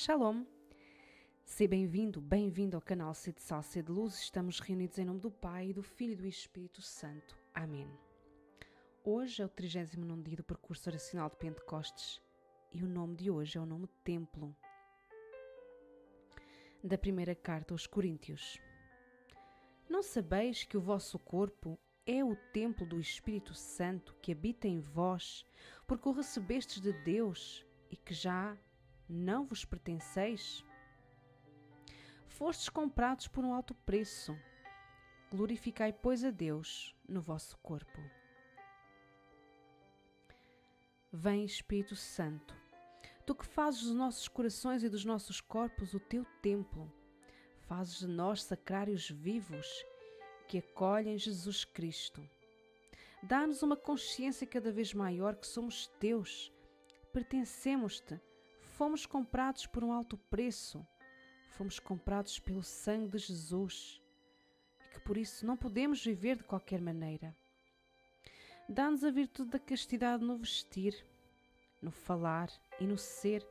Shalom! Seja bem-vindo, bem-vindo ao canal Sede Sal, Sede Luz. Estamos reunidos em nome do Pai, do Filho e do Espírito Santo. Amém. Hoje é o 39 dia do percurso oracional de Pentecostes e o nome de hoje é o nome Templo. Da primeira carta aos Coríntios. Não sabeis que o vosso corpo é o templo do Espírito Santo que habita em vós, porque o recebestes de Deus e que já não vos pertenceis? Fostes comprados por um alto preço. Glorificai, pois, a Deus no vosso corpo. Vem, Espírito Santo, tu que fazes dos nossos corações e dos nossos corpos o teu templo, fazes de nós sacrários vivos que acolhem Jesus Cristo. Dá-nos uma consciência cada vez maior que somos teus, pertencemos-te Fomos comprados por um alto preço, fomos comprados pelo sangue de Jesus e que por isso não podemos viver de qualquer maneira. Dá-nos a virtude da castidade no vestir, no falar e no ser,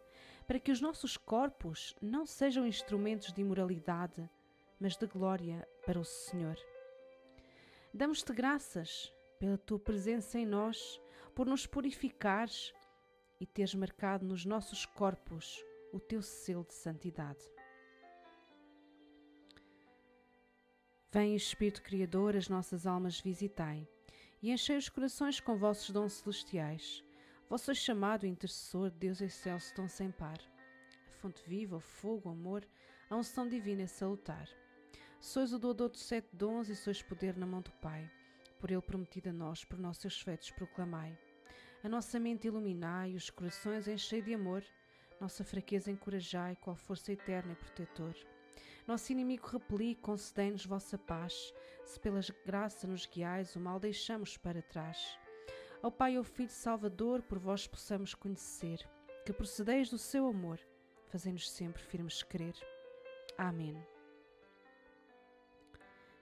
para que os nossos corpos não sejam instrumentos de imoralidade, mas de glória para o Senhor. Damos-te graças pela tua presença em nós, por nos purificares e teres marcado nos nossos corpos o teu selo de santidade. Vem, Espírito Criador, as nossas almas visitai e enchei os corações com vossos dons celestiais. Vós sois chamado intercessor, Deus excelso, tão sem par. A fonte viva, o fogo, o amor, a unção divina é salutar. Sois o doador dos sete dons e sois poder na mão do Pai. Por ele prometido a nós, por nossos feitos proclamai. A nossa mente iluminai, os corações enchei de amor, nossa fraqueza encorajai, qual força eterna e protetor. Nosso inimigo repeli, concedei-nos vossa paz, se pela graça nos guiais, o mal deixamos para trás. Ao Pai e ao Filho Salvador, por vós possamos conhecer, que procedeis do seu amor, fazendo-nos sempre firmes crer. Amém.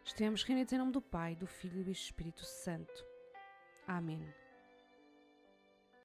Estamos reunidos em nome do Pai, do Filho e do Espírito Santo. Amém.